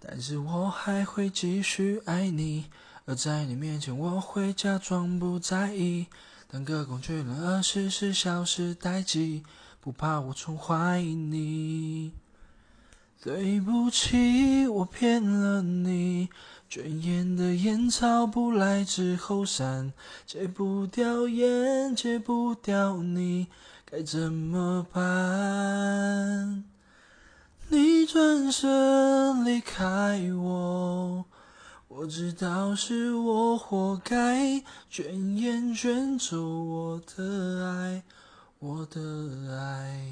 但是我还会继续爱你，而在你面前我会假装不在意，当个工具人，二十四小时待机，不怕我宠坏你。对不起，我骗了你，卷烟的烟草不来之后散，戒不掉烟，戒不掉你，该怎么办？转身离开我，我知道是我活该，卷烟卷走我的爱，我的爱。